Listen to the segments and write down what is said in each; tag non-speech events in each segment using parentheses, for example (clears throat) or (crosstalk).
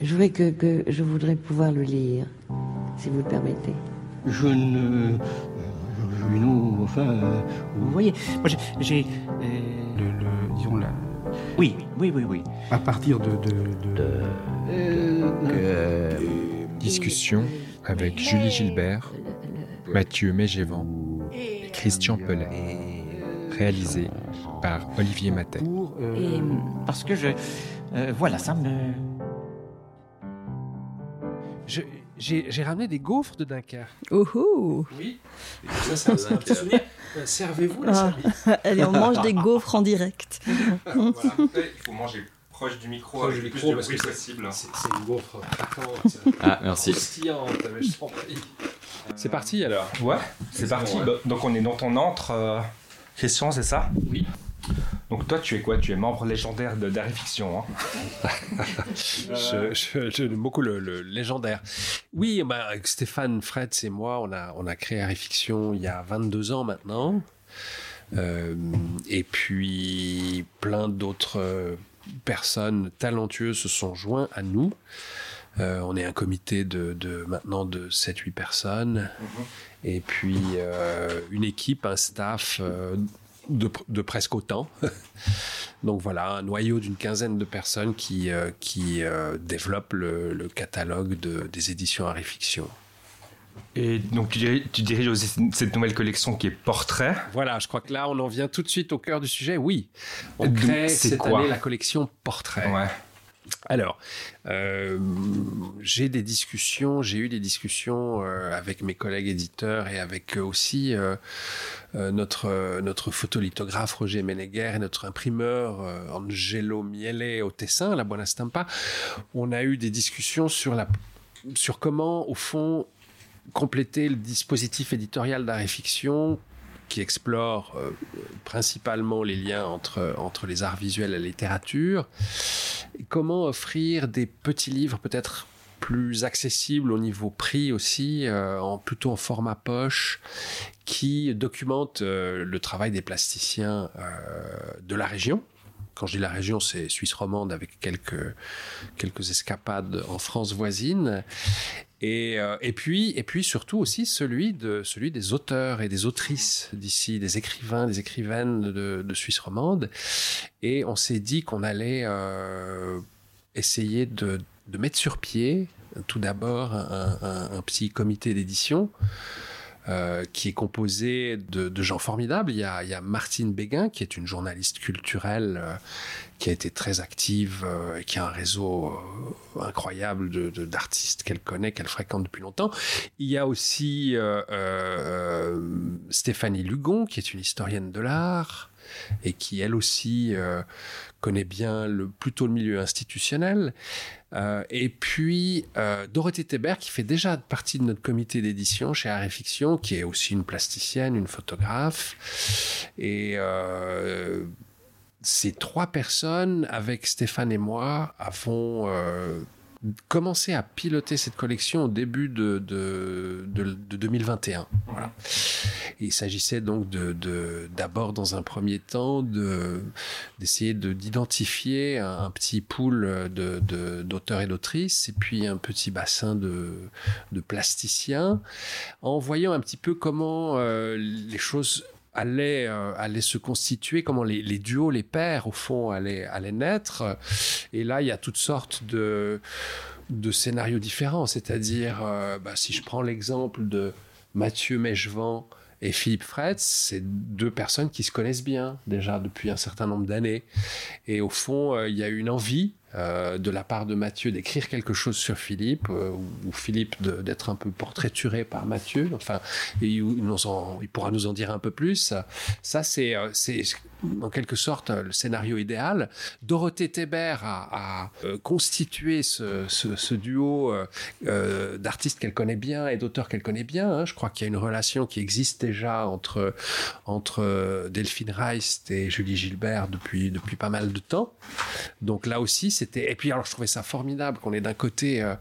Je voudrais que, que je voudrais pouvoir le lire, si vous le permettez. Je ne. euh, Nous, enfin. euh, Vous voyez, moi j'ai. euh, Le, le- disons, la- Oui, oui, oui, oui. à partir de, de- de- Euh, Discussion avec Julie Gilbert, Mathieu Mégévan Christian Pellet. Réalisé par Olivier Matet. pour euh, et, parce que je. euh, voilà, ça me. J'ai ramené des gaufres de Dunkerque. Ouhou Oui. Ça, c'est un, c'est un petit souvenir. Euh, Servez-vous, les Ah. amis. Allez, on mange des gaufres en direct. (laughs) il faut manger proche du micro Proche avec du le micro, plus de parce bruit que c'est- possible. C'est c'est une gaufre craquante, Ah, merci. C'est parti alors. Ouais, c'est parti. Donc on est dans ton antre, euh, Christian, c'est ça? Oui. Donc toi, tu es quoi? Tu es membre légendaire de Fiction. Hein? (laughs) Je- beaucoup le, le légendaire. Oui, bah, avec Stéphane Fretz et moi, on a, on a créé Arifiction il y a 22 ans maintenant. Euh, et puis, plein d'autres euh, personnes talentueuses se sont joints à nous. Euh, on est un comité de, de maintenant de 7-8 personnes. Et puis, euh, une équipe, un staff de, de presque autant. (laughs) Donc voilà, un noyau d'une quinzaine de personnes qui, euh, qui euh, développent le, le catalogue de- des éditions Harry Fiction. Et donc tu diriges, tu diriges aussi cette nouvelle collection qui est Portrait. Voilà, je crois que là, on en vient tout de suite au cœur du sujet. Oui, on crée c'est cette quoi? année la collection Portrait. Ouais. Alors, euh, j'ai des discussions, j'ai eu des discussions euh, avec mes collègues éditeurs et avec euh, aussi notre, notre photolithographe Roger Ménéguer et notre imprimeur Angelo Miele au Tessin, la Buona Stampa. On a eu des discussions sur, la, sur comment, au fond, compléter le dispositif éditorial d'arrêt fiction qui explore euh, principalement les liens entre, entre les arts visuels et la littérature. Comment offrir des petits livres peut-être plus accessibles au niveau prix aussi, euh, plutôt en format poche, qui documentent euh, le travail des plasticiens de la région. Quand je dis la région, c'est Suisse romande avec quelques, quelques escapades en France voisine. Et, euh, et, puis, et puis surtout aussi celui, de, celui des auteurs et des autrices d'ici, des écrivains, des écrivaines de, Suisse romande. Et on s'est dit qu'on allait euh, essayer de, de mettre sur pied tout d'abord un petit comité d'édition. Euh, qui est composé de, de, gens formidables. Il y, a, il y, a, Martine Béguin, qui est une journaliste culturelle euh, qui a été très active, euh, qui a un réseau euh, incroyable d'artistes qu'elle connaît, qu'elle fréquente depuis longtemps. Il y a aussi euh, Stéphanie Lugon, qui est une historienne de l'art et qui elle aussi euh, connaît bien le, plutôt le milieu institutionnel. Euh, et puis euh, Dorothée Thébert, qui fait déjà partie de notre comité d'édition chez Fiction, qui est aussi une plasticienne, une photographe. Et euh, ces trois personnes, avec Stéphane et moi, avons euh, commencé à piloter cette collection au début de, de, de, de 2021. Voilà. Et il s'agissait donc de, d'abord, dans un premier temps, de, d'essayer de, d'identifier un, un, petit pool de, d'auteurs et d'autrices, et puis un petit bassin de, de plasticiens, en voyant un petit peu comment euh, les choses allait, euh, allait se constituer, comment les, les, duos, les pairs, au fond, allaient, allaient naître. Et là, il y a toutes sortes de, de scénarios différents. C'est-à-dire, euh, bah, si je prends l'exemple de Mathieu Mechevant et Philippe Fretz, c'est deux personnes qui se connaissent bien déjà depuis un certain nombre d'années. Et au fond, euh, il y a une envie euh, de la part de Mathieu d'écrire quelque chose sur Philippe, euh, ou Philippe d'être un peu portraituré par Mathieu. Enfin, et il, pourra nous en dire un peu plus. Ça, c'est en quelque sorte le scénario idéal. Dorothée Thébert a, euh, constitué ce, ce, duo euh, d'artistes qu'elle connaît bien et d'auteurs qu'elle connaît bien. Hein. Je crois qu'il y a une relation qui existe déjà entre, entre Delphine Reist et Julie Gilbert depuis, depuis pas mal de temps. Donc là aussi, Et puis alors, je trouvais ça formidable qu'on ait d'un côté euh,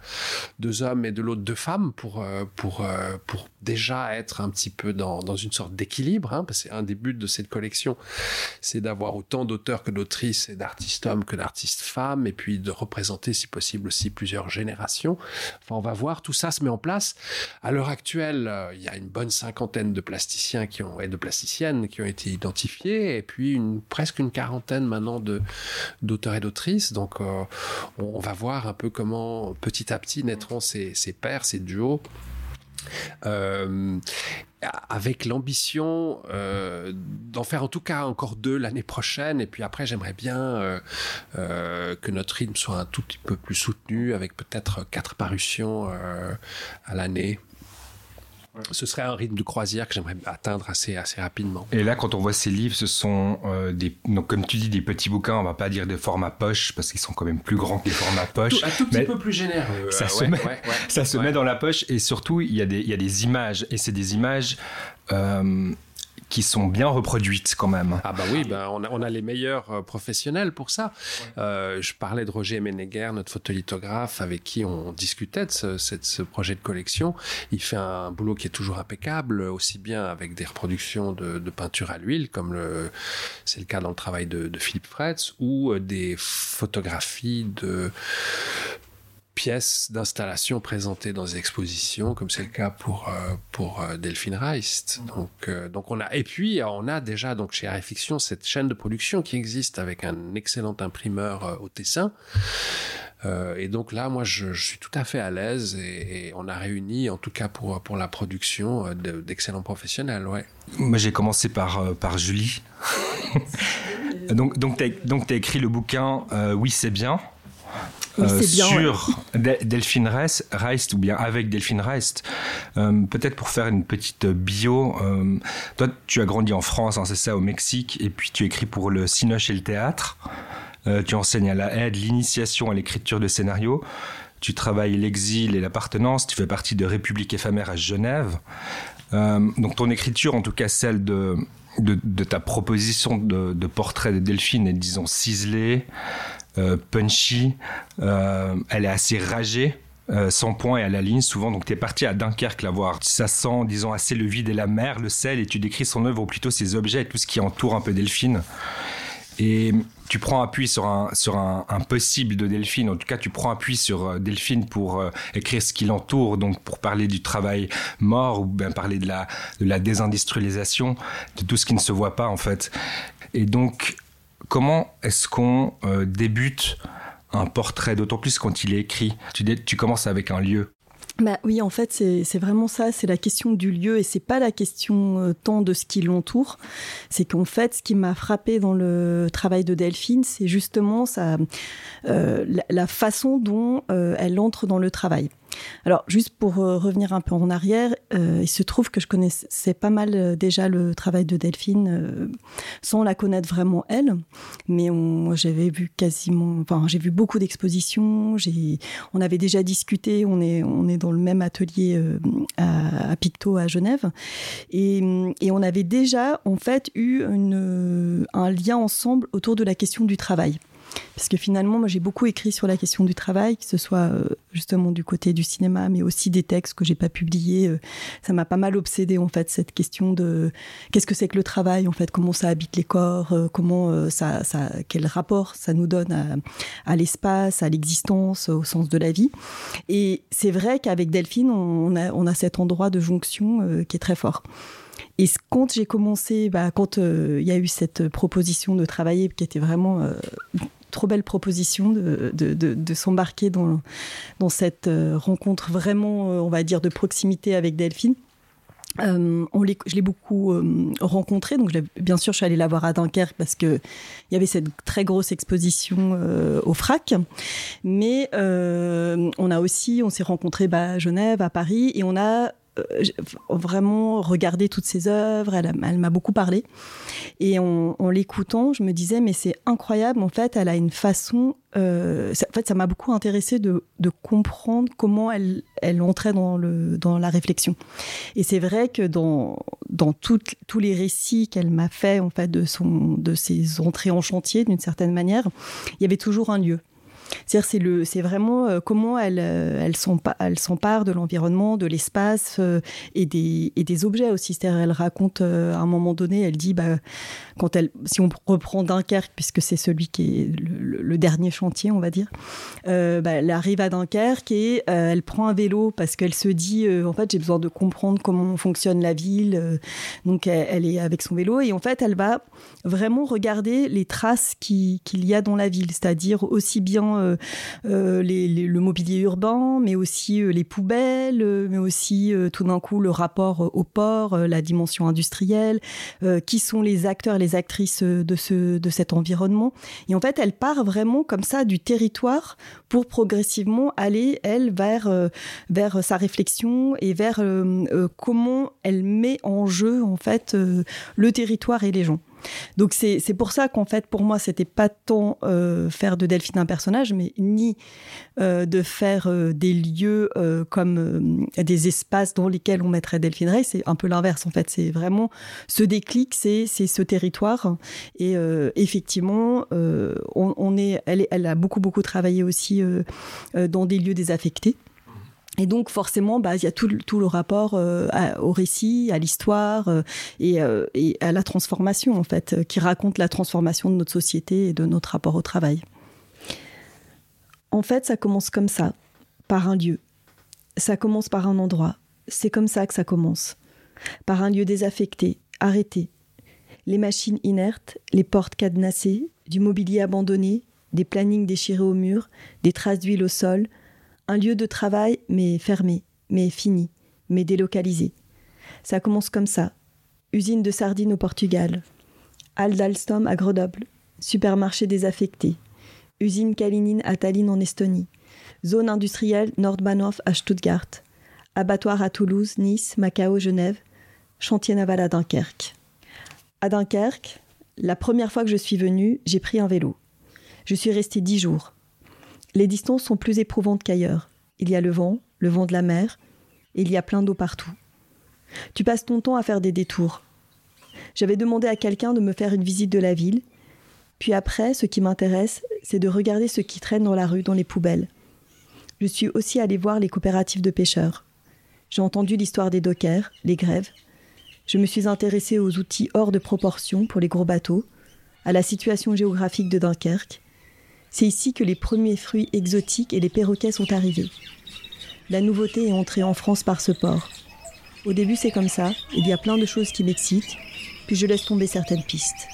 deux hommes et de l'autre deux femmes pour euh, pour euh, pour déjà être un petit peu dans, dans une sorte d'équilibre, hein, parce que c'est un des buts de cette collection, c'est d'avoir autant d'auteurs que d'autrices et d'artistes hommes que d'artistes femmes, et puis de représenter, si possible, aussi plusieurs générations. Enfin, on va voir, tout ça se met en place. À l'heure actuelle, euh, il y a une bonne cinquantaine de plasticiens qui ont, et de plasticiennes qui ont été identifiés, et puis une, presque une quarantaine maintenant de, d'auteurs et d'autrices. Donc, euh, on, va voir un peu comment, petit à petit, naîtront ces, ces ces duos. Euh, avec l'ambition euh, d'en faire en tout cas encore deux l'année prochaine. Et puis après, j'aimerais bien euh, que notre rythme soit un tout petit peu plus soutenu, avec peut-être quatre parutions à l'année ce serait un rythme de croisière que j'aimerais atteindre assez, assez rapidement. Et là, quand on voit ces livres, ce sont euh, des, donc comme tu dis, des petits bouquins. On va pas dire de format poche parce qu'ils sont quand même plus grands que les formats poche. Tout, un tout petit peu plus généreux. Ça se, met, ça se met dans la poche et surtout il y a des, il y a des images et c'est des images. Euh, qui sont bien reproduites quand même. Ah bah oui, bah on, a, on a les meilleurs euh, professionnels pour ça. Euh, je parlais de Roger Menegger, notre photolithographe, avec qui on discutait de ce, ce, ce, projet de collection. Il fait un boulot qui est toujours impeccable, aussi bien avec des reproductions de, de peinture à l'huile, comme le, c'est le cas dans le travail de, de Philippe Fretz, ou euh, des photographies de pièces d'installation présentées dans des expositions, comme c'est le cas pour euh, pour euh, Delphine Reist. Donc euh, donc on a et puis on a déjà donc chez Arrêt Fiction cette chaîne de production qui existe avec un excellent imprimeur euh, au Tessin. Euh, et donc là, moi, je, je, suis tout à fait à l'aise et, et, on a réuni, en tout cas pour, pour la production, d'excellents professionnels. Ouais. Moi, j'ai commencé par, par Julie. (laughs) donc, donc, tu as, donc, as écrit le bouquin euh, Oui, c'est bien. Oui, euh, bien, sur ouais. Delphine Reist ou bien avec Delphine Reist. Euh, Peut-être pour faire une petite bio. Euh, toi, tu as grandi en France, hein, c'est ça, au Mexique, et puis tu écris pour le Cinoche et le théâtre. Tu enseignes à la aide l'initiation à l'écriture de scénarios. Tu travailles l'exil et l'appartenance. Tu fais partie de République éphémère à Genève. Euh, donc ton écriture, en tout cas celle de de, de ta proposition de, de, portrait de Delphine est disons ciselée, punchy, euh, elle est assez ragée. Euh, sans point et à la ligne souvent donc tu es parti à Dunkerque la voir ça sent disons assez le vide et la mer le sel et tu décris son œuvre ou plutôt ses objets et tout ce qui entoure un peu Delphine et tu prends appui sur un, sur un, possible de Delphine, en tout cas tu prends appui sur Delphine pour euh, écrire ce qui l'entoure, donc pour parler du travail mort ou bien parler de la, de la désindustrialisation, de tout ce qui ne se voit pas en fait. Et donc comment est-ce qu'on euh, débute un portrait, d'autant plus quand il est écrit? Tu, commences avec un lieu. Bah oui, en fait, c'est vraiment ça, c'est la question du lieu et c'est pas la question euh, tant de ce qui l'entoure. C'est qu'en fait, ce qui m'a frappé dans le travail de Delphine, c'est justement euh, la, façon dont elle entre dans le travail. Alors, juste pour euh, revenir un peu en arrière, euh, il se trouve que je connaissais pas mal euh, déjà le travail de Delphine sans la connaître vraiment elle, mais j'avais vu quasiment, enfin j'ai vu beaucoup d'expositions, on avait déjà discuté, on est, dans le même atelier à, Picto à Genève, et, on avait déjà en fait eu un lien ensemble autour de la question du travail. Parce que finalement, moi, j'ai beaucoup écrit sur la question du travail, que ce soit euh, justement du côté du cinéma, mais aussi des textes que j'ai pas publiés. Euh, ça m'a pas mal obsédé en fait cette question de qu'est-ce que c'est que le travail, en fait, comment ça habite les corps, euh, comment ça, ça, quel rapport ça nous donne à, à l'espace, à l'existence, au sens de la vie. Et c'est vrai qu'avec Delphine, on a, on a cet endroit de jonction qui est très fort. Et quand j'ai commencé, bah, quand il euh, y a eu cette proposition de travailler, qui était vraiment euh, trop belle proposition de, de, de, s'embarquer dans, dans cette euh, rencontre vraiment, euh, on va dire, de proximité avec Delphine. Euh, je l'ai beaucoup euh, rencontré, donc bien sûr je suis allée la voir à Dunkerque parce que il y avait cette très grosse exposition au FRAC, mais on a aussi, on s'est rencontré bah, à Genève, à Paris, et on a vraiment regardé toutes ses œuvres, elle, m'a beaucoup parlé. Et en, l'écoutant, je me disais, mais c'est incroyable, en fait, elle a une façon. Euh, en fait, ça m'a beaucoup intéressé de, comprendre comment elle, elle entrait dans, le, dans la réflexion. Et c'est vrai que dans, dans tous les récits qu'elle m'a fait, en fait, de, son, de ses entrées en chantier, d'une certaine manière, il y avait toujours un lieu C'est-à-dire, c'est le, c'est vraiment euh, comment elle, euh, elle s'empare de l'environnement, de l'espace euh, et des, et des objets aussi. C'est-à-dire, elle raconte à un moment donné, elle dit, bah, quand elle, si on reprend Dunkerque, puisque c'est celui qui est le, dernier chantier, on va dire, bah, elle arrive à Dunkerque et elle prend un vélo parce qu'elle se dit, en fait, j'ai besoin de comprendre comment fonctionne la ville. donc, elle, est avec son vélo et en fait, elle va vraiment regarder les traces qu'il y a dans la ville, c'est-à-dire aussi bien euh, euh, le mobilier urbain, mais aussi euh, les poubelles, mais aussi tout d'un coup le rapport au port, la dimension industrielle, qui sont les acteurs, les actrices de, ce, de cet environnement. Et en fait, elle part vraiment comme ça du territoire pour progressivement aller, elle, vers, vers sa réflexion et vers comment elle met en jeu, en fait, le territoire et les gens. Donc c'est pour ça qu'en fait, pour moi, c'était pas tant euh, faire de Delphine un personnage, mais ni euh, de faire euh, des lieux comme des espaces dans lesquels on mettrait Delphine Ray. C'est un peu l'inverse, en fait. C'est vraiment ce déclic, c'est ce territoire. Et effectivement, on, est, elle, elle, a beaucoup, beaucoup travaillé aussi dans des lieux désaffectés. Et donc forcément, bah, il y a tout, le rapport euh, au récit, à l'histoire euh, et, euh, et, à la transformation en fait, qui raconte la transformation de notre société et de notre rapport au travail. En fait, ça commence comme ça, par un lieu. Ça commence par un endroit. C'est comme ça que ça commence. Par un lieu désaffecté, arrêté. Les machines inertes, les portes cadenassées, du mobilier abandonné, des plannings déchirés au mur, des traces d'huile au sol, un lieu de travail, mais fermé, mais fini, mais délocalisé. Ça commence comme ça. Usine de sardines au Portugal. Halle d'Alstom à Grenoble. Supermarché désaffecté. Usine Kalinin à Tallinn en Estonie. Zone industrielle Nordbahnhof à Stuttgart. Abattoir à Toulouse, Nice, Macao, Genève. Chantier naval à Dunkerque. À Dunkerque, la première fois que je suis venue, j'ai pris un vélo. Je suis restée dix jours. Les distances sont plus éprouvantes qu'ailleurs. Il y a le vent, le vent de la mer, et il y a plein d'eau partout. Tu passes ton temps à faire des détours. J'avais demandé à quelqu'un de me faire une visite de la ville, puis après, ce qui m'intéresse, c'est de regarder ce qui traîne dans la rue, dans les poubelles. Je suis aussi allée voir les coopératives de pêcheurs. J'ai entendu l'histoire des dockers, les grèves. Je me suis intéressée aux outils hors de proportion pour les gros bateaux, à la situation géographique de Dunkerque, c'est ici que les premiers fruits exotiques et les perroquets sont arrivés. La nouveauté est entrée en France par ce port. Au début, c'est comme ça, il y a plein de choses qui m'excitent, puis je laisse tomber certaines pistes.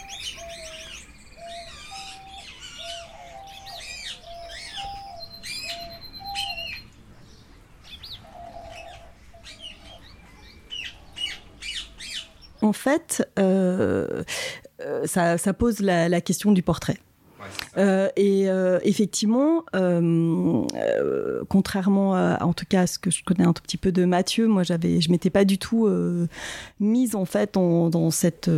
En fait, euh, euh, ça, pose la question du portrait. Euh, et euh, effectivement, euh, contrairement à, en tout cas à ce que je connais un tout petit peu de Mathieu, moi j'avais, je m'étais pas du tout mise en fait dans cette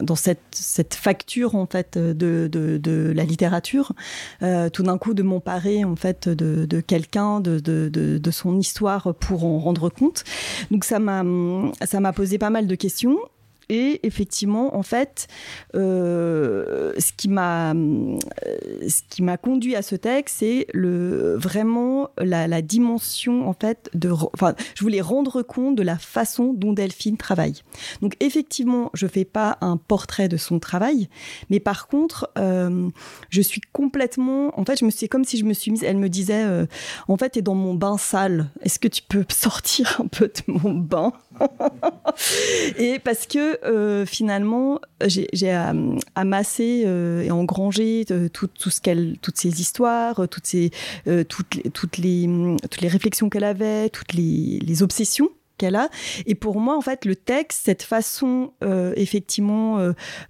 dans cette, cette facture en fait de, de, de la littérature. tout d'un coup, de m'emparer en fait de, de quelqu'un, de, de, son histoire pour en rendre compte. Donc ça m'a ça m'a posé pas mal de questions et effectivement, en fait, euh, ce qui m'a euh, ce qui m'a conduit à ce texte, c'est le vraiment la, dimension en fait de. Enfin, je voulais rendre compte de la façon dont Delphine travaille. Donc effectivement, je fais pas un portrait de son travail, mais par contre, euh, je suis complètement. En fait, je me suis comme si je me suis mise. Elle me disait, en fait, t'es dans mon bain sale. Est-ce que tu peux sortir un peu de mon bain? (laughs) et parce que euh, finalement, j'ai euh, amassé euh, et engrangé tout, tout ce qu'elle, toutes ces histoires, toutes ces, toutes, les, toutes les, toutes les réflexions qu'elle avait, toutes les, les obsessions qu'elle a. Et pour moi, en fait, le texte, cette façon effectivement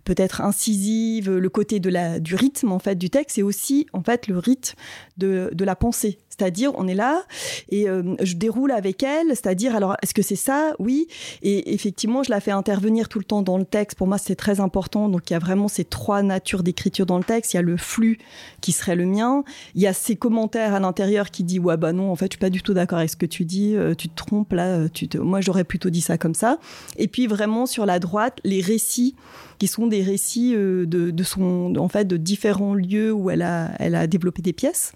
peut-être incisive, le côté de la du rythme en fait du texte, c'est aussi en fait le rythme de, de la pensée. C'est-à-dire, on est là et euh, je déroule avec elle. C'est-à-dire, alors, est-ce que c'est ça? Oui. Et effectivement, je la fais intervenir tout le temps dans le texte. Pour moi, c'est très important. Donc, il y a vraiment ces trois natures d'écriture dans le texte. Il y a le flux qui serait le mien. Il y a ces commentaires à l'intérieur qui dit ouais bah non, en fait, je suis pas du tout d'accord avec ce que tu dis. Euh, tu te trompes là. Euh, tu te... Moi, j'aurais plutôt dit ça comme ça. Et puis vraiment sur la droite, les récits qui sont des récits euh, de, de, son, en fait, de différents lieux où elle a, elle a développé des pièces.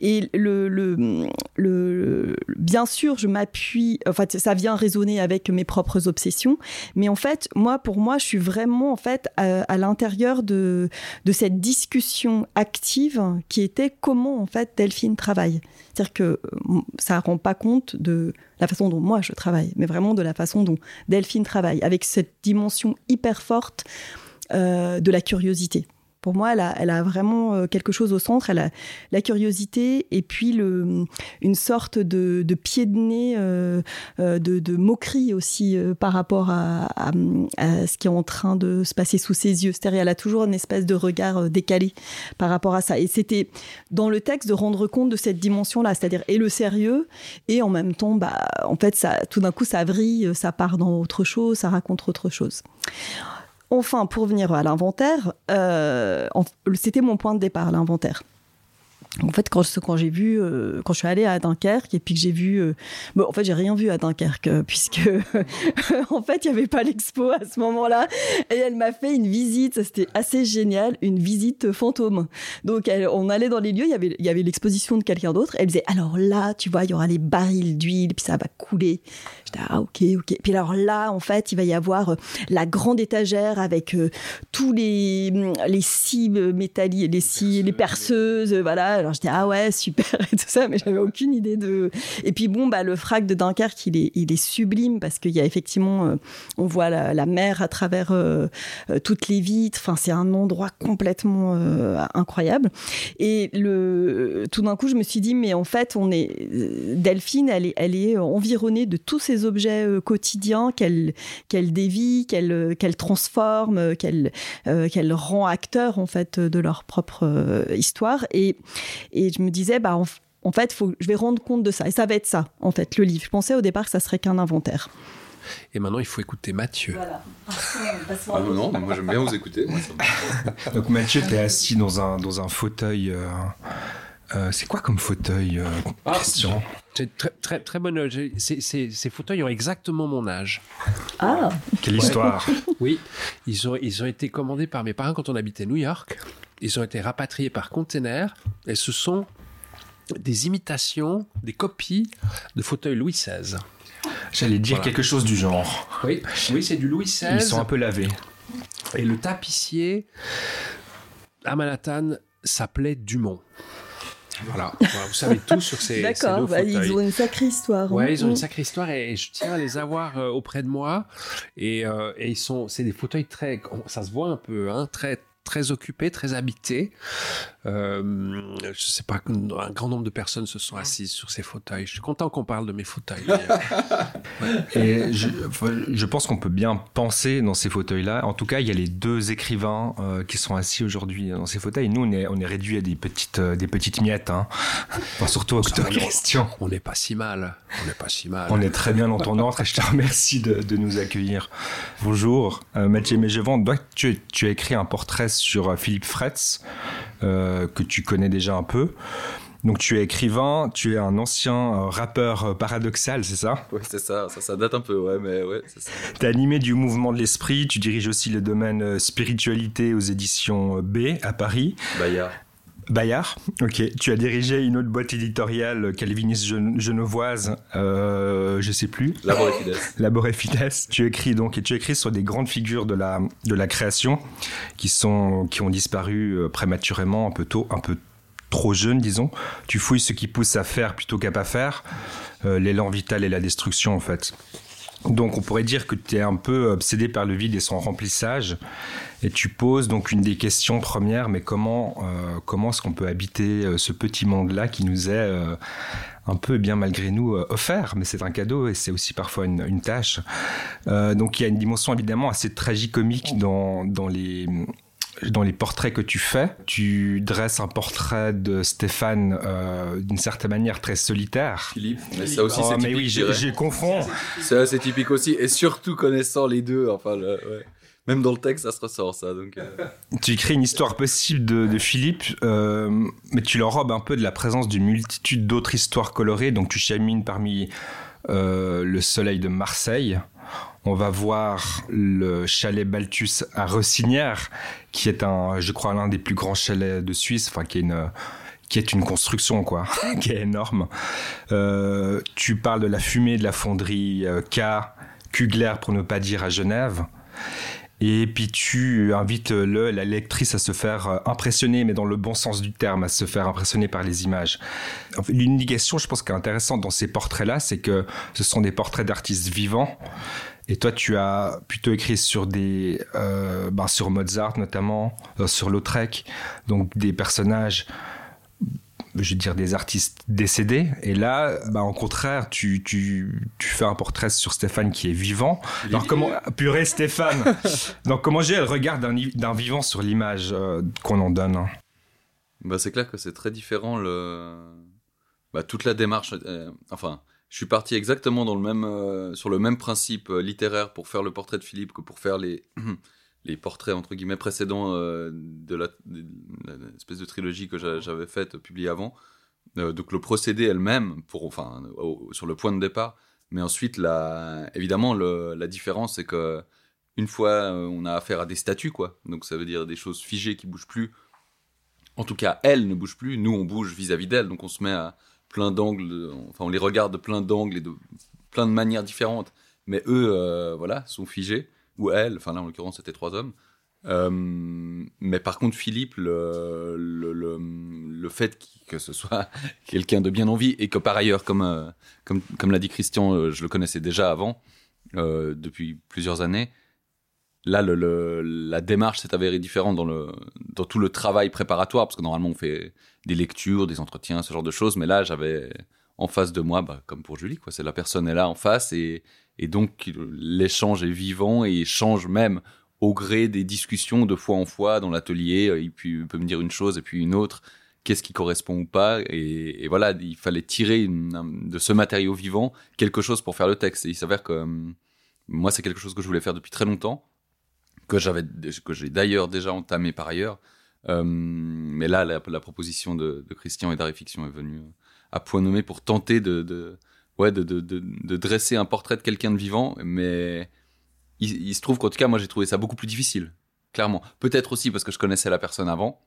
Et le, le, le bien sûr, je m'appuie, en fait, ça vient résonner avec mes propres obsessions, mais en fait, moi, pour moi, je suis vraiment, en fait, à, l'intérieur de, de cette discussion active qui était comment, en fait, Delphine travaille. C'est-à-dire que euh, ça rend pas compte de la façon dont moi je travaille, mais vraiment de la façon dont Delphine travaille, avec cette dimension hyper forte de la curiosité pour moi, elle a, vraiment euh, quelque chose au centre. Elle a la curiosité et puis une sorte de, pied de nez, euh, euh, de, moquerie aussi euh, par rapport à, ce qui est en train de se passer sous ses yeux. C'est-à-dire, elle a toujours une espèce de regard euh, décalé par rapport à ça. Et c'était dans le texte de rendre compte de cette dimension-là, c'est-à-dire et le sérieux et en même temps, bah, en fait, ça, tout d'un coup, ça vrille, ça part dans autre chose, ça raconte autre chose. Enfin, pour venir à l'inventaire, euh, c'était mon point de départ, l'inventaire. En fait, quand, j'ai vu, euh, quand je suis allée à Dunkerque et puis que j'ai vu, euh, bon, en fait, j'ai rien vu à Dunkerque puisque (laughs) en fait, il y avait pas l'expo à ce moment-là et elle m'a fait une visite, c'était assez génial, une visite fantôme. Donc, elle, on allait dans les lieux, il y avait, il y avait l'exposition de quelqu'un d'autre. Elle disait, alors là, tu vois, il y aura les barils d'huile puis ça va couler. J'étais ah ok ok. Puis alors là, en fait, il va y avoir la grande étagère avec tous les les scies métalliques, les scies, les perceuses, voilà alors j'étais ah ouais super (laughs) et tout ça, mais j'avais aucune idée de. Et puis bon bah le frac de Dunkerque il est il est sublime parce qu'il y a effectivement euh, on voit la, la, mer à travers euh, euh, toutes les vitres. Enfin c'est un endroit complètement euh, incroyable. Et le tout d'un coup je me suis dit mais en fait on est Delphine elle est elle est environnée de tous ces objets quotidiens qu'elle qu'elle dévie, qu'elle qu'elle transforme, qu'elle qu'elle rend acteur en fait de leur propre histoire et et je me disais, bah, en, en fait, faut, je vais rendre compte de ça. Et ça va être ça, en fait, le livre. Je pensais au départ que ça serait qu'un inventaire. Et maintenant, il faut écouter Mathieu. Voilà. (laughs) Ah non, non, moi j'aime bien vous écouter. Moi, (laughs) Donc Mathieu, tu es assis dans un, dans un fauteuil. Euh, euh, c'est quoi comme fauteuil, euh, Ah, Christian C'est très, très, très bonne. Ces, ces, ces fauteuils ont exactement mon âge. Ah, Quelle histoire (laughs) Oui, ils ont, ils ont été commandés par mes parents quand on habitait New York. Ils ont été rapatriés par container et ce sont des imitations, des copies de fauteuils Louis XVI. J'allais dire Voilà. quelque chose du genre. Oui, oui c'est du Louis XVI. Ils sont un peu lavés. Et le tapissier à Manhattan s'appelait Dumont. Voilà, Voilà, vous savez tout sur ces, (laughs) ces d'accord. Bah, fauteuils. ils ont une sacrée histoire. hein. Ouais, ils ont une Mm. sacrée histoire et je tiens à les avoir euh, auprès de moi. Et, euh, et ils sont, c'est des fauteuils très, ça se voit un peu, hein, très très occupés, très habités. Euh, je sais pas, un grand nombre de personnes se sont assises sur ces fauteuils. Je suis content qu'on parle de mes fauteuils. (laughs) Et je, pense qu'on peut bien penser dans ces fauteuils-là. En tout cas, il y a les deux écrivains euh, qui sont assis aujourd'hui dans ces fauteuils. Nous, on est, on est réduit à des petites, euh, des petites miettes. Hein. Enfin, surtout va, non. Christian. On n'est pas si mal. On n'est pas si mal. On est très bien dans ton ordre et je te remercie de, de nous accueillir. Bonjour, euh, Mathieu Mégevant. Toi, tu, tu as écrit un portrait sur euh, Philippe Fretz, euh, que tu connais déjà un peu. Donc tu es écrivain, tu es un ancien euh, rappeur euh, paradoxal, c'est ça? Ouais, c'est ça, ça, ça date un peu, ouais, mais ouais, c'est ça. Animé du mouvement de l'esprit, tu diriges aussi le domaine spiritualité aux éditions B à Paris. Bayard. Bayard, ok. Tu as dirigé une autre boîte éditoriale euh, calviniste gene- genevoise, euh, je sais plus. Labor et Fides. Labor Fides. Tu écris donc et tu écris sur des grandes figures de la de la création qui sont qui ont disparu euh, prématurément, un peu tôt, un peu trop jeunes, disons. Tu fouilles ce qui pousse à faire plutôt qu'à pas faire, euh, l'élan vital et la destruction en fait. Donc on pourrait dire que tu es un peu obsédé par le vide et son remplissage, et tu poses donc une des questions premières, mais comment euh, comment est-ce qu'on peut habiter euh, ce petit monde-là qui nous est euh, un peu, bien malgré nous, euh, offert, mais c'est un cadeau et c'est aussi parfois une, une tâche. Euh, donc il y a une dimension évidemment assez tragicomique dans, dans les dans les portraits que tu fais, tu dresses un portrait de Stéphane euh, d'une certaine manière très solitaire. Philippe, mais ça aussi Oh, c'est mais typique. oui, je j'ai confonds. C'est assez typique aussi, et surtout connaissant les deux, enfin, le- ouais. même dans le texte, ça se ressort ça. Donc, euh, Tu écris une histoire possible de, de Philippe, euh, mais tu l'enrobes un peu de la présence d'une multitude d'autres histoires colorées. Donc tu chemines parmi euh, le soleil de Marseille. On va voir le chalet Balthus à Rossinière, qui est un, je crois, l'un des plus grands chalets de Suisse, enfin qui est une qui est une construction quoi, (laughs) qui est énorme. Euh, tu parles de la fumée de la fonderie euh, K, Kugler pour ne pas dire à Genève. Et puis tu invites la lectrice à se faire euh, impressionner, mais dans le bon sens du terme, à se faire impressionner par les images. L'une je pense, qui est intéressante dans ces portraits-là, c'est que ce sont des portraits d'artistes vivants. Et toi, tu as plutôt écrit sur des, euh, ben, sur Mozart notamment, euh, sur Lautrec, donc des personnages je veux dire des artistes décédés. Et là bah en contraire tu, tu, tu fais un portrait sur Stéphane qui est vivant. Alors comment purée (laughs) Stéphane. Donc comment j'ai le regard d'un d'un vivant sur l'image euh, qu'on en donne hein. Bah, c'est clair que c'est très différent le... bah, toute la démarche. euh, enfin, je suis parti exactement euh, sur le même principe euh, littéraire pour faire le portrait de Philippe que pour faire les, (clears throat) les portraits entre guillemets précédents euh, de l'espèce de trilogie que j'a- j'avais faite, publiée avant. Donc le procédé elle-même, pour, enfin, sur le point de départ. Mais ensuite, la, évidemment, la différence, c'est que une fois, on a affaire à des statues, quoi. Donc ça veut dire des choses figées qui bougent plus. En tout cas, elle ne bouge plus. Nous, on bouge vis-à-vis d'elle. Donc on se met à plein d'angles. Enfin, on les regarde de plein d'angles et de plein de manières différentes. Mais eux, euh, voilà, sont figés. Ou elle. Enfin là, en l'occurrence, c'était trois hommes. Euh, mais par contre, Philippe, le, le, le, le fait que ce soit (laughs) quelqu'un de bien en vie et que par ailleurs, comme, euh, comme, comme l'a dit Christian, je le connaissais déjà avant, depuis plusieurs années. Là, le, le- la démarche s'est avérée différente dans, le, dans tout le travail préparatoire, parce que normalement, on fait des lectures, des entretiens, ce genre de choses. Mais là, j'avais en face de moi, bah, comme pour Julie, quoi, c'est la personne est là en face, et, et donc l'échange est vivant et change même au gré des discussions de fois en fois dans l'atelier. Il peut, me dire une chose et puis une autre. Qu'est-ce qui correspond ou pas? Et, voilà, il fallait tirer de ce matériau vivant quelque chose pour faire le texte. Et il s'avère que euh, moi, c'est quelque chose que je voulais faire depuis très longtemps, que j'avais, que j'ai d'ailleurs déjà entamé par ailleurs. Euh, mais là, la, proposition de, Christian et d'Arrêt Fiction est venue euh, à point nommé pour tenter de, ouais, de, de, dresser un portrait de quelqu'un de vivant, mais il, se trouve qu'en tout cas, moi, j'ai trouvé ça beaucoup plus difficile, clairement. Peut-être aussi parce que je connaissais la personne avant,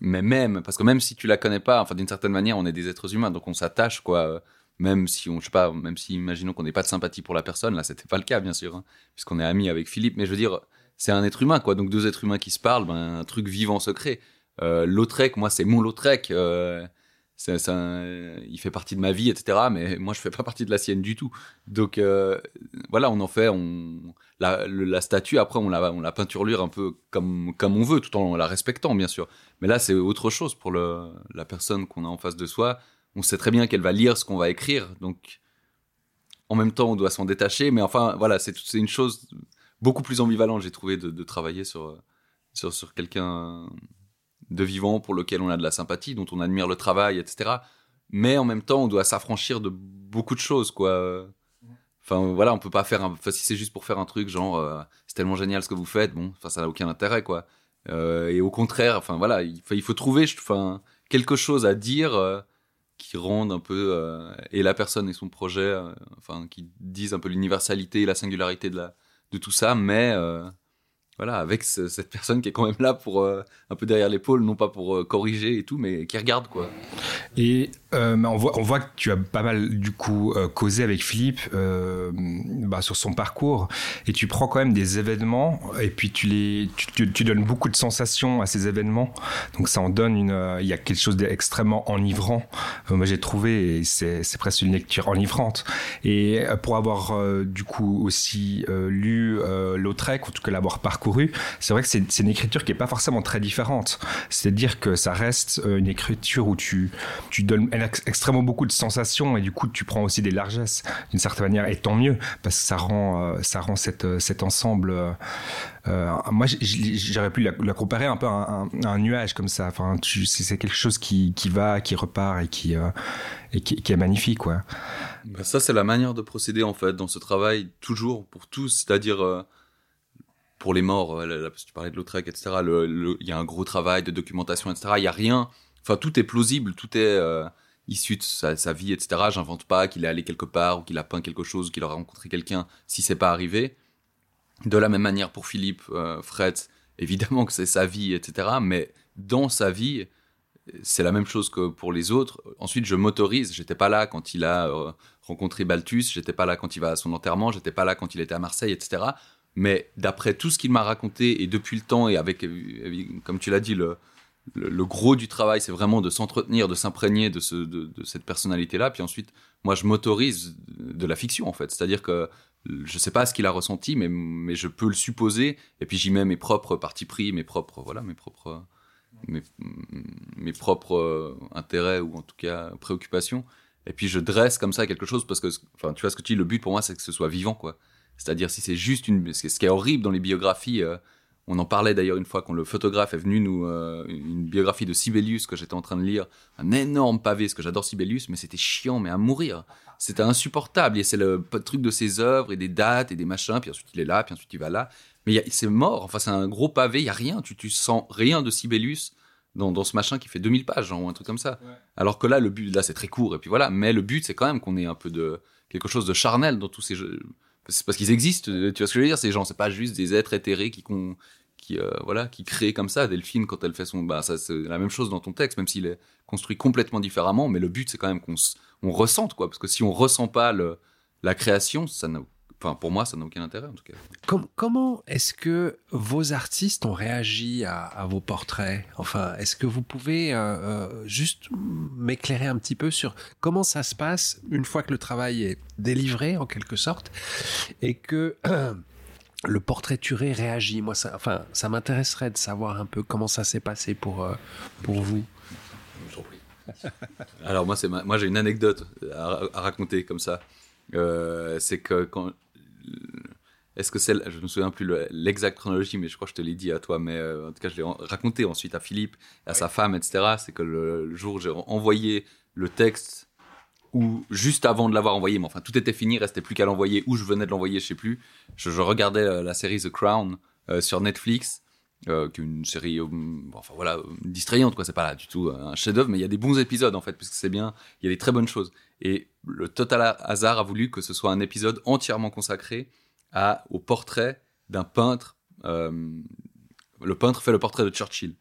mais même, parce que même si tu la connais pas, enfin, d'une certaine manière, on est des êtres humains, donc on s'attache, quoi. Même si on, je sais pas, même si imaginons qu'on n'ait pas de sympathie pour la personne, là, c'était pas le cas, bien sûr, hein, puisqu'on est amis avec Philippe, mais je veux dire, c'est un être humain, quoi. Donc deux êtres humains qui se parlent, ben, un truc vivant secret. Euh, Lautrec, moi, c'est mon Lautrec. Euh, il fait partie de ma vie, etc. Mais (laughs) moi, je fais pas partie de la sienne du tout. Donc euh, voilà, on en fait, on la, statue. Après, on la, on la un peu comme comme on veut, tout en la respectant, bien sûr. Mais là, c'est autre chose pour le, la personne qu'on a en face de soi. On sait très bien qu'elle va lire ce qu'on va écrire, donc en même temps, on doit s'en détacher. Mais enfin, voilà, c'est c'est une chose beaucoup plus ambivalente, j'ai trouvé, de, travailler sur sur, sur quelqu'un de vivant pour lequel on a de la sympathie, dont on admire le travail, etc. Mais en même temps, on doit s'affranchir de beaucoup de choses, quoi. Enfin, voilà, on peut pas faire un... Si c'est juste pour faire un truc, genre, euh, c'est tellement génial ce que vous faites, bon, enfin, ça n'a aucun intérêt, quoi. Euh, et au contraire, enfin, voilà, il faut, trouver, enfin, quelque chose à dire euh, qui rende un peu... euh, et la personne et son projet, euh, enfin, qui disent un peu l'universalité et la singularité de, la, de tout ça, mais... euh, voilà, avec ce- cette personne qui est quand même là pour euh, un peu derrière l'épaule, non pas pour euh, corriger et tout, mais qui regarde quoi. Et euh, on, voit, on voit que tu as pas mal du coup euh, causé avec Philippe euh, bah, sur son parcours. Et tu prends quand même des événements et puis tu les tu, tu- tu donnes beaucoup de sensations à ces événements. Donc ça en donne une euh, il y a quelque chose d'extrêmement enivrant. Euh, moi j'ai trouvé c'est c'est presque une lecture enivrante. Et euh, pour avoir du coup aussi lu Lautrec en tout cas l'avoir parcouru c'est vrai que c'est une écriture qui est pas forcément très différente. C'est-à-dire que ça reste une écriture où tu, tu donnes extrêmement beaucoup de sensations et du coup tu prends aussi des largesses d'une certaine manière et tant mieux parce que ça rend, euh, ça rend cette, cet ensemble. Euh, moi, j'aurais pu la, comparer un peu à un, nuage comme ça. Enfin, c'est quelque chose qui, qui va, qui repart et qui, et qui, est magnifique, quoi. Bah, ça, c'est la manière de procéder en fait dans ce travail toujours pour tous, c'est-à-dire pour les morts, euh, tu parlais de Lautrec, etc. Il y a un gros travail de documentation, etc. Il y a rien. Enfin, tout est plausible, tout est euh, issu de sa, vie, etc. J'invente pas qu'il est allé quelque part ou qu'il a peint quelque chose, qu'il a rencontré quelqu'un si c'est pas arrivé. De la même manière pour Philippe euh, Fred, évidemment que c'est sa vie, etc. Mais dans sa vie, c'est la même chose que pour les autres. Ensuite, je m'autorise. J'étais pas là quand il a rencontré Balthus. J'étais pas là quand il va à son enterrement. J'étais pas là quand il était à Marseille, etc. Mais d'après tout ce qu'il m'a raconté et depuis le temps, et avec, comme tu l'as dit, le, le, gros du travail, c'est vraiment de s'entretenir, de s'imprégner de, ce, de, cette personnalité-là. Puis ensuite, moi, je m'autorise de la fiction, en fait. C'est-à-dire que je ne sais pas ce qu'il a ressenti, mais, je peux le supposer. Et puis j'y mets mes propres partis pris, mes propres, voilà, mes propres, mes, propres intérêts ou en tout cas préoccupations. Et puis je dresse comme ça quelque chose parce que, enfin, tu vois ce que tu dis, le but pour moi, c'est que ce soit vivant, quoi. C'est-à-dire si c'est juste une... Ce qui est horrible dans les biographies, euh, on en parlait d'ailleurs une fois quand le photographe est venu nous... Euh, une biographie de Sibelius que j'étais en train de lire, un énorme pavé, parce que j'adore Sibelius, mais c'était chiant, mais à mourir. C'était insupportable. Et c'est le truc de ses œuvres et des dates et des machins, puis ensuite il est là, puis ensuite il va là. Mais c'est mort, enfin c'est un gros pavé, il y a rien, tu, tu sens rien de Sibelius dans, dans, ce machin qui fait 2000 pages, genre, ou un truc comme ça. Alors que là, le but, là c'est très court, et puis voilà, mais le but c'est quand même qu'on ait un peu de quelque chose de charnel dans tous ces jeux c'est parce qu'ils existent. Euh, tu vois ce que je veux dire? Ces gens, c'est pas juste des êtres éthérés qui qui euh, voilà qui créent comme ça. Delphine, quand elle fait son, bah ça c'est la même chose dans ton texte, même s'il est construit complètement différemment. Mais le but, c'est quand même qu'on on ressente quoi, parce que si on ressent pas la création, ça n'a Enfin, pour moi, ça n'a aucun intérêt en tout cas. comment est-ce que vos artistes ont réagi à, vos portraits? Enfin, est-ce que vous pouvez euh, euh, juste m'éclairer un petit peu sur comment ça se passe une fois que le travail est délivré en quelque sorte et que (clears throat) le portraituré réagit? Moi, ça, enfin, ça m'intéresserait de savoir un peu comment ça s'est passé pour euh, pour vous. Alors moi, c'est moi j'ai une anecdote à, à, raconter comme ça. c'est que quand est-ce que c'est, je me souviens plus l'exacte chronologie, mais je crois que je te l'ai dit à toi, mais euh, en tout cas je l'ai raconté ensuite à Philippe, à sa femme, etc. C'est que le, jour où j'ai envoyé le texte, ou juste avant de l'avoir envoyé, mais enfin tout était fini, il restait plus qu'à l'envoyer, ou je venais de l'envoyer, je sais plus. Je, regardais euh, la, série The Crown euh, sur Netflix, euh, qui est une série, enfin voilà, distrayante quoi. C'est pas là du tout un chef-d'œuvre, mais il y a des bons épisodes en fait, parce que c'est bien, il y a des très bonnes choses. Et le total hasard a voulu que ce soit un épisode entièrement consacré à, au portrait d'un peintre. Euh, le peintre fait le portrait de Churchill.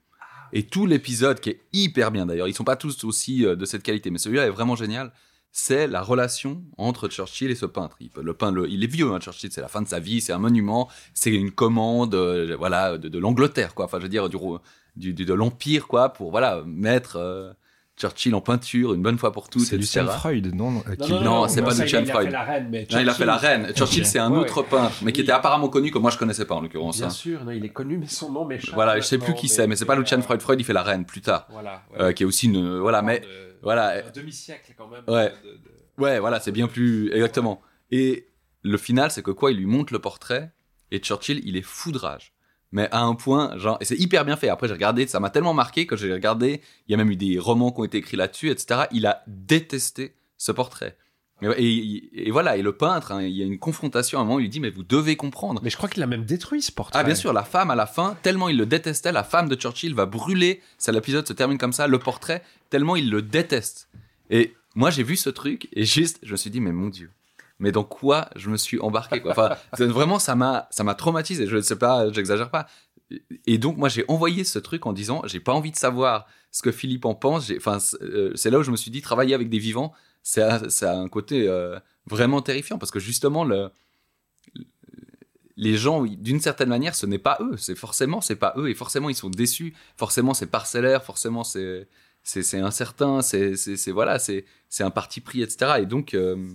Et tout l'épisode, qui est hyper bien d'ailleurs, ils sont pas tous aussi euh, de cette qualité, mais celui-là est vraiment génial. C'est la relation entre Churchill et ce peintre. Il, le peintre, il est vieux, hein, Churchill, c'est la fin de sa vie, c'est un monument, c'est une commande, euh, voilà, de, l'Angleterre, quoi. Enfin, je veux dire, du, de l'Empire, quoi, pour voilà mettre Churchill en peinture une bonne fois pour toutes. C'est Lucien Freud, non Non, non, c'est pas Lucien Freud. Il a fait la reine. Mais il a fait la reine. Churchill, c'est un autre peintre, mais qui était apparemment connu que moi je connaissais pas en l'occurrence. Bien hein. sûr, non, il est connu, mais son nom m'échappe. Voilà, je sais plus qui c'est, mais c'est pas Lucien Freud. Freud, il fait la reine plus tard. Voilà. Euh, qui est aussi une, voilà, mais voilà. Un demi-siècle quand même. Ouais. Ouais, voilà, c'est bien plus exactement. Et le final, c'est que quoi, il lui montre le portrait et Churchill, il est foudrage mais à un point, genre, et c'est hyper bien fait. Après, j'ai regardé, ça m'a tellement marqué que j'ai regardé, il y a même eu des romans qui ont été écrits là-dessus, etc. Il a détesté ce portrait. Et, et, voilà, et le peintre, hein, il y a une confrontation à un moment, il lui dit, mais vous devez comprendre. Mais je crois qu'il a même détruit ce portrait. Ah, bien sûr, la femme, à la fin, tellement il le détestait, la femme de Churchill va brûler, ça l'épisode se termine comme ça, le portrait, tellement il le déteste. Et moi, j'ai vu ce truc, et juste, je me suis dit, mais mon Dieu, mais dans quoi je me suis embarqué quoi? Enfin, (laughs) vraiment ça m'a ça m'a traumatisé. Je ne sais pas, j'exagère pas. Et donc moi j'ai envoyé ce truc en disant j'ai pas envie de savoir ce que Philippe en pense. Enfin euh, c'est là où je me suis dit travailler avec des vivants, c'est a un côté euh, vraiment terrifiant parce que justement le les gens, d'une certaine manière, ce n'est pas eux. C'est forcément, c'est pas eux, et forcément, ils sont déçus. Forcément, c'est parcellaire. Forcément, c'est c'est incertain. C'est c'est voilà, c'est c'est un parti pris, etc. Et donc, euh,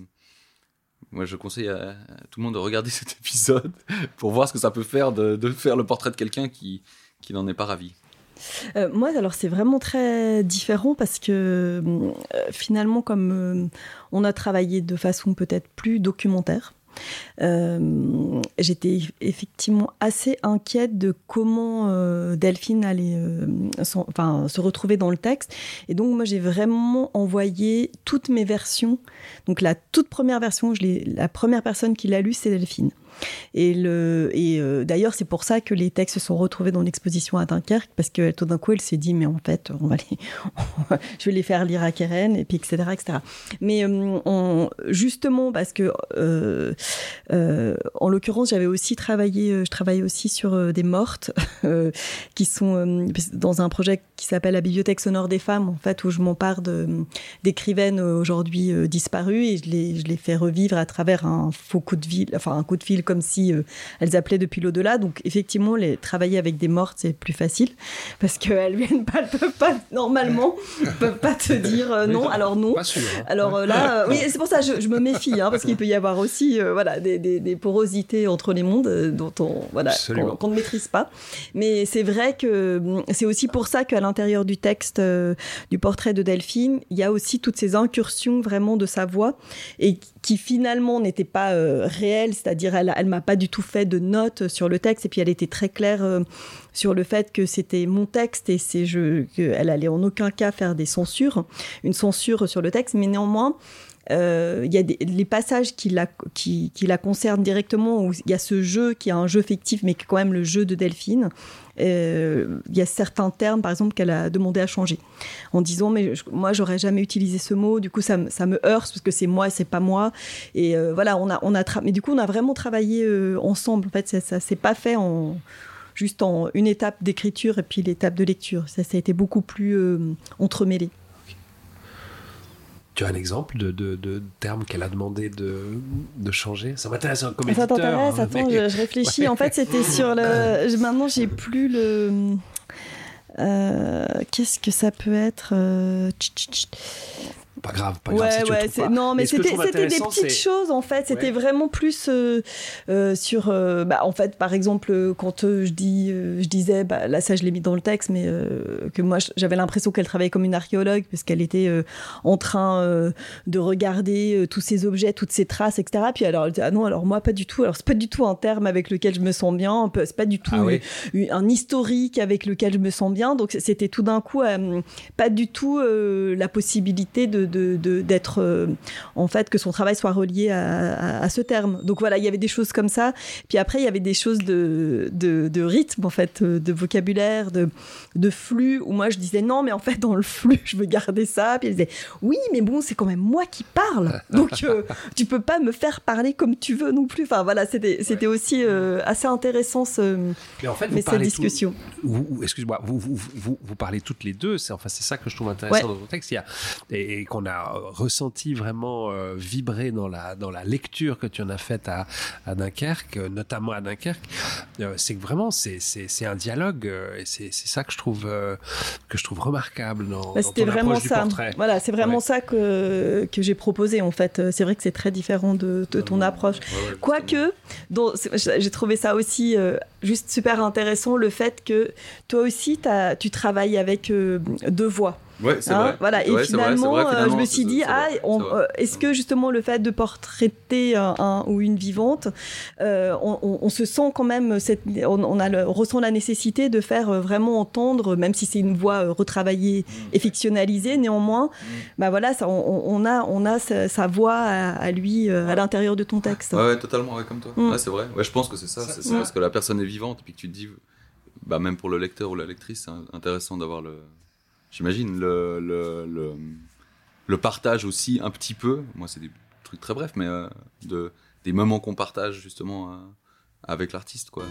moi, je conseille à, tout le monde de regarder (laughs) cet épisode pour voir ce que ça peut faire de, faire le portrait de quelqu'un qui, qui n'en est pas ravi. Euh, moi, alors c'est vraiment très différent parce que euh, finalement, comme euh, on a travaillé de façon peut-être plus documentaire, euh, j'étais effectivement assez inquiète de comment euh, Delphine allait euh, enfin, se retrouver dans le texte. Et donc, moi, j'ai vraiment envoyé toutes mes versions. Donc, la toute première version, je la première personne qui l'a lu, c'est Delphine. Et, et euh, d'ailleurs, c'est pour ça que les textes se sont retrouvés dans l'exposition à Dunkerque, parce que tout d'un coup, elle s'est dit, mais en fait, on va les, (laughs) je vais les faire lire à Keren, et puis etc. etc. Mais euh, justement, parce que, euh, en l'occurrence, j'avais aussi travaillé, je travaillais aussi sur des mortes, (laughs) qui sont dans un projet qui s'appelle la Bibliothèque sonore des femmes, en fait, où je m'empare d'écrivaines aujourd'hui disparues, et je les, je les fais revivre à travers un faux coup de fil, enfin un coup de fil comme si euh, elles appelaient depuis l'au-delà. Donc effectivement, les, travailler avec des mortes, c'est plus facile parce qu'elles viennent pas, elles peuvent pas normalement, (laughs) peuvent pas te dire euh, non. Alors non. Pas sûr, hein. Alors euh, là, oui, c'est pour ça je, je me méfie hein, parce qu'il peut y avoir aussi voilà des, des, des, porosités entre les mondes dont on voilà qu'on ne maîtrise pas. Mais c'est vrai que hum, c'est aussi pour ça qu'à l'intérieur du texte du portrait de Delphine, il y a aussi toutes ces incursions vraiment de sa voix et qui finalement n'étaient pas réelles, c'est-à-dire elle, elle m'a pas du tout fait de notes sur le texte et puis elle était très claire euh, sur le fait que c'était mon texte et c'est je qu'elle allait en aucun cas faire des censures, une censure sur le texte, mais néanmoins euh, il y a des, les passages qui la, qui, qui la concernent directement, où il y a ce jeu qui est un jeu fictif, mais qui est quand même le jeu de Delphine. Euh, il y a certains termes, par exemple, qu'elle a demandé à changer, en disant mais moi j'aurais jamais utilisé ce mot, du coup ça, me heurte parce que c'est moi c'est pas moi. Et euh, voilà, on a, on a mais du coup on a vraiment travaillé euh, ensemble. En fait, ça, ça s'est pas fait en juste en une étape d'écriture et puis l'étape de lecture. Ça, ça a été beaucoup plus euh, entremêlé. Tu as un exemple de, de, de terme qu'elle a demandé de, de changer? Ça m'intéresse comme éditeur. Ça t'intéresse? Attends, je, je, réfléchis. Ouais. En fait, c'était sur le. (laughs) Maintenant, j'ai plus le. Euh, Qu'est-ce que ça peut être euh... pas grave, pas ouais, grave. Si ouais, tu pas. non, mais, mais c'était des petites choses en fait. C'était ouais. vraiment plus euh, euh, sur, euh, bah, en fait, par exemple, quand euh, je dis, euh, je disais, bah, là ça je l'ai mis dans le texte, mais euh, que moi j'avais l'impression qu'elle travaillait comme une archéologue parce qu'elle était euh, en train de regarder tous ces objets, toutes ces traces, etc. Puis alors elle dit ah non, alors moi pas du tout. Alors c'est pas du tout un terme avec lequel je me sens bien. C'est pas du tout ah, oui. un historique avec lequel je me sens bien. Donc c'était tout d'un coup pas du tout la possibilité de d'être euh, en fait que son travail soit relié à, à, à, ce terme. Donc voilà, il y avait des choses comme ça. Puis après, il y avait des choses de, de, de rythme en fait, de vocabulaire, de, de flux où moi je disais non, mais en fait dans le flux je veux garder ça. Puis elle disait oui, mais bon c'est quand même moi qui parle, donc euh, tu peux pas me faire parler comme tu veux non plus. Enfin voilà, c'était c'était ouais. aussi euh, assez intéressant ce mais, en fait, mais cette discussion. Excuse-moi, vous, vous, vous, vous, parlez toutes les deux. C'est enfin c'est ça que je trouve intéressant ouais. dans votre texte. Il y a, et, et qu'on a ressenti vraiment euh, vibrer dans la, dans la lecture que tu en as faite à, à Dunkerque, notamment à Dunkerque, euh, c'est que vraiment c'est un dialogue euh, et c'est ça que je trouve, euh, que je trouve remarquable dans, bah, C'était vraiment ça. Voilà, c'est vraiment ouais. ça que, que j'ai proposé en fait. C'est vrai que c'est très différent de, de ton approche. Ouais, ouais, Quoique, j'ai trouvé ça aussi euh, juste super intéressant le fait que toi aussi as, tu travailles avec euh, deux voix. Ouais, c'est hein, vrai. Voilà. Et ouais, finalement, vrai, vrai, finalement, je me suis dit, ah, est-ce est que justement le fait de portraiter un, un ou une vivante, euh, on, on, on, se sent quand même, cette, on, on, a le, on, ressent la nécessité de faire euh, vraiment entendre, même si c'est une voix euh, retravaillée mmh. et fictionnalisée, néanmoins, mmh. bah voilà, ça, on, a, on a sa, sa voix à, à lui euh, à l'intérieur de ton texte. Ouais, ouais totalement, ouais, comme toi. Mmh. Ouais, c'est vrai. Ouais, je pense que c'est ça. C'est parce que la personne est vivante, puis que tu te dis, bah, même pour le lecteur ou la lectrice, c'est intéressant d'avoir le j'imagine le, le, le, partage aussi un petit peu, moi c'est des trucs très brefs, mais euh, de, des moments qu'on partage justement euh, avec l'artiste. quoi.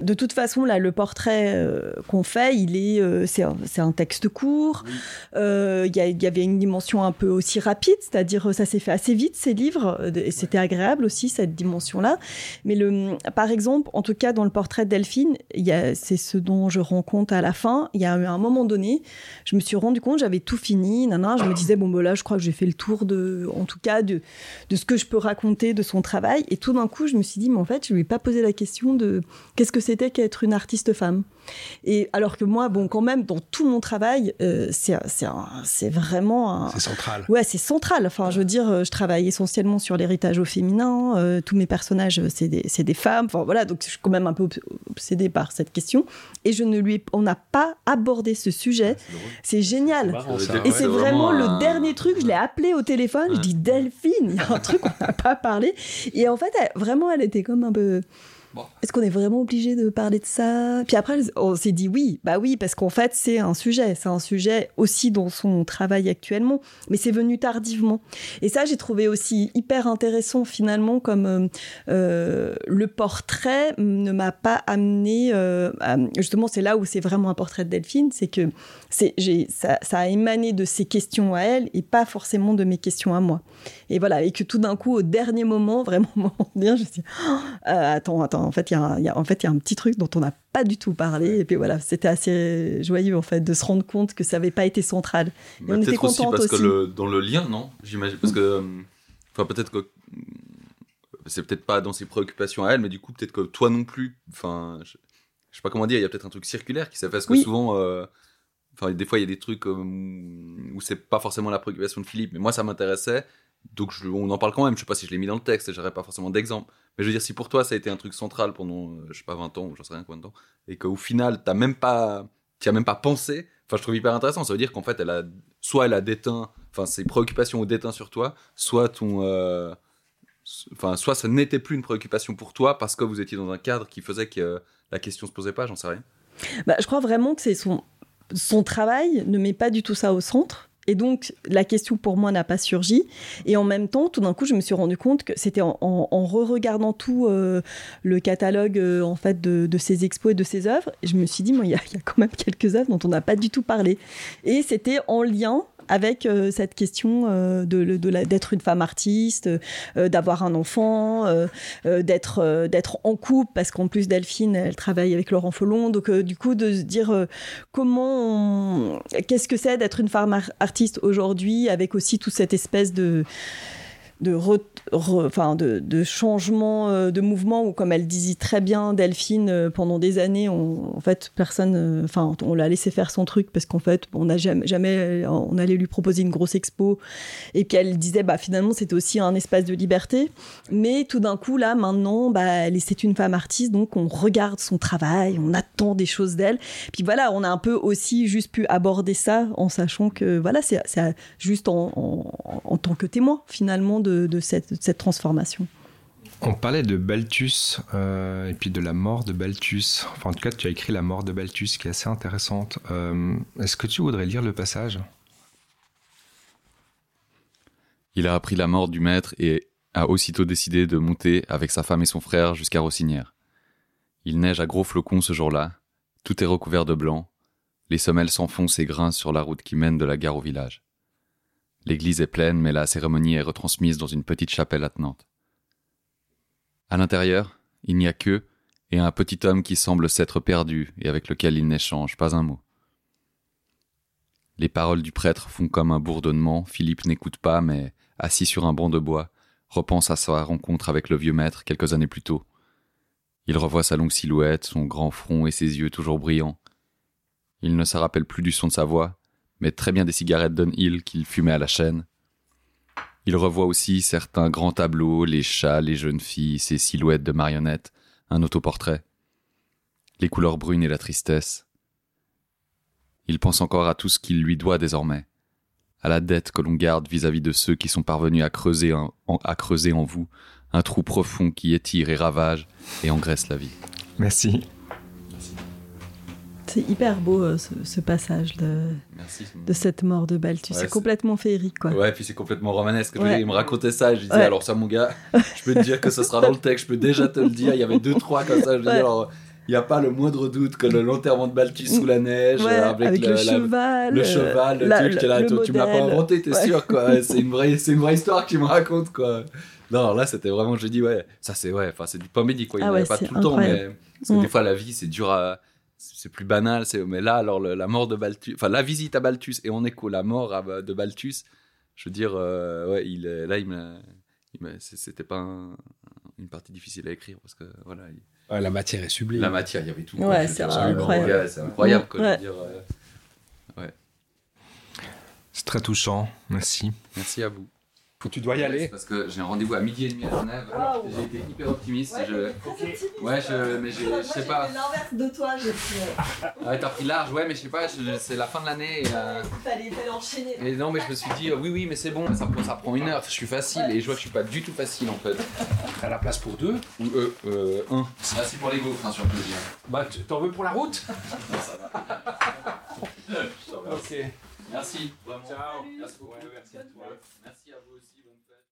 De toute façon, là, le portrait euh, qu'on fait, il est, euh, c'est un, texte court. Euh, Il y, avait une dimension un peu aussi rapide, c'est-à-dire ça s'est fait assez vite ces livres, et c'était agréable aussi cette dimension-là. Mais le, par exemple, en tout cas dans le portrait de Delphine, c'est ce dont je rends compte à la fin. Il y a eu un moment donné, je me suis rendu compte, j'avais tout fini, nana, je me disais bon ben là, je crois que j'ai fait le tour de, en tout cas de, de ce que je peux raconter de son travail. Et tout d'un coup, je me suis dit mais en fait, je lui ai pas posé la question de qu'est-ce que c'était qu'être une artiste femme. Et alors que moi, bon, quand même, dans tout mon travail, euh, c'est vraiment un, C'est central. Ouais, c'est central. Enfin, je veux dire, euh, je travaille essentiellement sur l'héritage au féminin. euh, tous mes personnages, c'est des, femmes. Enfin, voilà, donc je suis quand même un peu obs- obsédée par cette question. Et je ne lui, ai- on n'a pas abordé ce sujet. C'est génial. marrant, ça. Et Ouais, c'est vraiment, le dernier truc. Je l'ai appelé au téléphone. Je dis Delphine, il y a un truc qu'on n'a pas parlé. Et en fait, elle- vraiment, elle était comme un peu. Est-ce qu'on est vraiment obligé de parler de ça? Puis après, on s'est dit oui, bah oui, parce qu'en fait, c'est un sujet. C'est un sujet aussi dans son travail actuellement, mais c'est venu tardivement. Et ça, j'ai trouvé aussi hyper intéressant finalement, comme euh, euh, le portrait ne m'a pas amené. euh, justement, c'est là où c'est vraiment un portrait de Delphine, c'est que ça, a émané de ses questions à elle et pas forcément de mes questions à moi. Et voilà, et que tout d'un coup, au dernier moment, (laughs) vraiment, bien, je me suis dit, Oh, attends, attends, en fait, il y, a un- il y a- en fait, il y a un petit truc dont on n'a pas du tout parlé. Et puis voilà, c'était assez joyeux, en fait, de se rendre compte que ça n'avait pas été central. Et Bah, on était peut-être aussi contente parce que le, dans le lien, non? J'imagine. Parce que. euh, Enfin, peut-être que. C'est peut-être pas dans ses préoccupations à elle, mais du coup, peut-être que toi non plus. Enfin, je, je sais pas comment dire, il y a peut-être un truc circulaire qui s'est fait. Parce que Oui. souvent. euh, Enfin, des fois, il y a des trucs euh, où c'est pas forcément la préoccupation de Philippe, mais moi, ça m'intéressait. Donc, je- on en parle quand même. Je sais pas si je l'ai mis dans le texte, j'aurais pas forcément d'exemple. Mais je veux dire, si pour toi, ça a été un truc central pendant, euh, je sais pas, 20 ans, ou j'en sais rien combien de temps, et qu'au final, t'as même pas. Même pas pensé. Enfin, je trouve hyper intéressant. Ça veut dire qu'en fait, elle a, soit elle a déteint, enfin, ses préoccupations ont déteint sur toi, soit ton, euh, enfin, soit ça n'était plus une préoccupation pour toi parce que vous étiez dans un cadre qui faisait que euh, la question se posait pas. J'en sais rien. Bah, je crois vraiment que c'est son travail ne met pas du tout ça au centre. Et donc, la question pour moi n'a pas surgi. Et en même temps, tout d'un coup, je me suis rendu compte que c'était en, en, re-regardant tout euh, le catalogue euh, en fait de, de ses expos et de ses œuvres, je me suis dit, il y, y a quand même quelques œuvres dont on n'a pas du tout parlé. Et c'était en lien avec euh, cette question euh, de, d'être une femme artiste, euh, d'avoir un enfant, d'être en couple parce qu'en plus Delphine elle travaille avec Laurent Follon. Donc du coup de se dire comment qu'est-ce que c'est d'être une femme ar- artiste aujourd'hui avec aussi toute cette espèce de de, enfin de, changement euh, de mouvement où comme elle disait très bien Delphine euh, pendant des années on, en fait personne euh, enfin on l'a laissé faire son truc parce qu'en fait on n'a jamais, jamais on allait lui proposer une grosse expo et qu'elle disait bah finalement c'était aussi un espace de liberté. Mais tout d'un coup là maintenant bah c'est une femme artiste donc on regarde son travail on attend des choses d'elle. Puis voilà on a un peu aussi juste pu aborder ça en sachant que voilà c'est juste en, en, tant que témoin finalement de cette, de cette transformation On parlait de Balthus euh, et puis de la mort de Balthus. Enfin, en tout cas, tu as écrit la mort de Balthus, qui est assez intéressante. Euh, Est-ce que tu voudrais lire le passage? Il a appris la mort du maître et a aussitôt décidé de monter avec sa femme et son frère jusqu'à Rossinière. Il neige à gros flocons ce jour-là, tout est recouvert de blanc, les semelles s'enfoncent et grincent sur la route qui mène de la gare au village. L'église est pleine, mais la cérémonie est retransmise dans une petite chapelle attenante. À l'intérieur, il n'y a que et un petit homme qui semble s'être perdu et avec lequel il n'échange pas un mot. Les paroles du prêtre font comme un bourdonnement, Philippe n'écoute pas, mais, assis sur un banc de bois, repense à sa rencontre avec le vieux maître quelques années plus tôt. Il revoit sa longue silhouette, son grand front et ses yeux toujours brillants. Il ne se rappelle plus du son de sa voix, mais très bien des cigarettes Dunhill qu'il fumait à la chaîne. Il revoit aussi certains grands tableaux, les chats, les jeunes filles, ces silhouettes de marionnettes, un autoportrait, les couleurs brunes et la tristesse. Il pense encore à tout ce qu'il lui doit désormais, à la dette que l'on garde vis-à-vis de ceux qui sont parvenus à creuser, à creuser en vous un trou profond qui étire et ravage et engraisse la vie. Merci. C'est hyper beau euh, ce, ce passage de, Merci. de cette mort de Balthus Ouais, c'est complètement féerique quoi Ouais, puis c'est complètement romanesque. Ouais. il me racontait ça, et je disais, Ouais. alors ça, mon gars, je peux te dire que ce sera dans le texte, je peux déjà te le dire. Il y avait deux, trois comme ça. Je dire, alors, il n'y a pas le moindre doute que le l'enterrement de Balthus sous la neige, Ouais, avec, avec, le, le, la- cheval. le cheval, le la- truc, là, le tu, tu me l'as pas inventé, t'es Ouais. sûr, quoi. (laughs) C'est une vraie, c'est une vraie histoire qu'il me raconte, quoi. Non, là, c'était vraiment, je dis, ouais, ça c'est, ouais, enfin, c'est du comédie, quoi. Il Ah n'y en avait pas tout le temps, mais, parce que Mm. des fois, la vie, c'est dur à, c'est plus banal, c'est, mais là, alors, le- la mort de Balthus, enfin, la visite à Balthus et on écho la mort à- de Balthus, je veux dire, euh, ouais, il, là, il me, c'était pas un- une partie difficile à écrire parce que, voilà, il- Ouais, la matière est sublime. la matière, il y avait tout. Ouais, c'est incroyable. ouais, c'est incroyable, quoi, Ouais. dire, euh, C'est très touchant. Merci. Merci à vous. Tu dois y aller. Parce que j'ai un rendez-vous à midi et demi à Genève. J'ai été hyper optimiste. Ouais, je... optimiste. Ouais, je- mais je sais pas. l'inverse de toi, j'ai. Ah Ouais, t'as pris large, ouais, mais je sais pas, je- c'est la fin de l'année. Euh, Il fallait, fallait enchaîner. et non, mais je me suis dit, euh, oui, oui, mais c'est bon, ça, prend- ça prend une heure, je suis facile. Et je vois que je suis pas du tout facile en fait. T'as la place pour deux. Ou euh, euh, un? Merci pour les gaufres, hein, sur plaisir. Bah, tu- t'en veux pour la route? (laughs) (laughs) Ok. Merci, vraiment. Ciao. Merci beaucoup. Merci.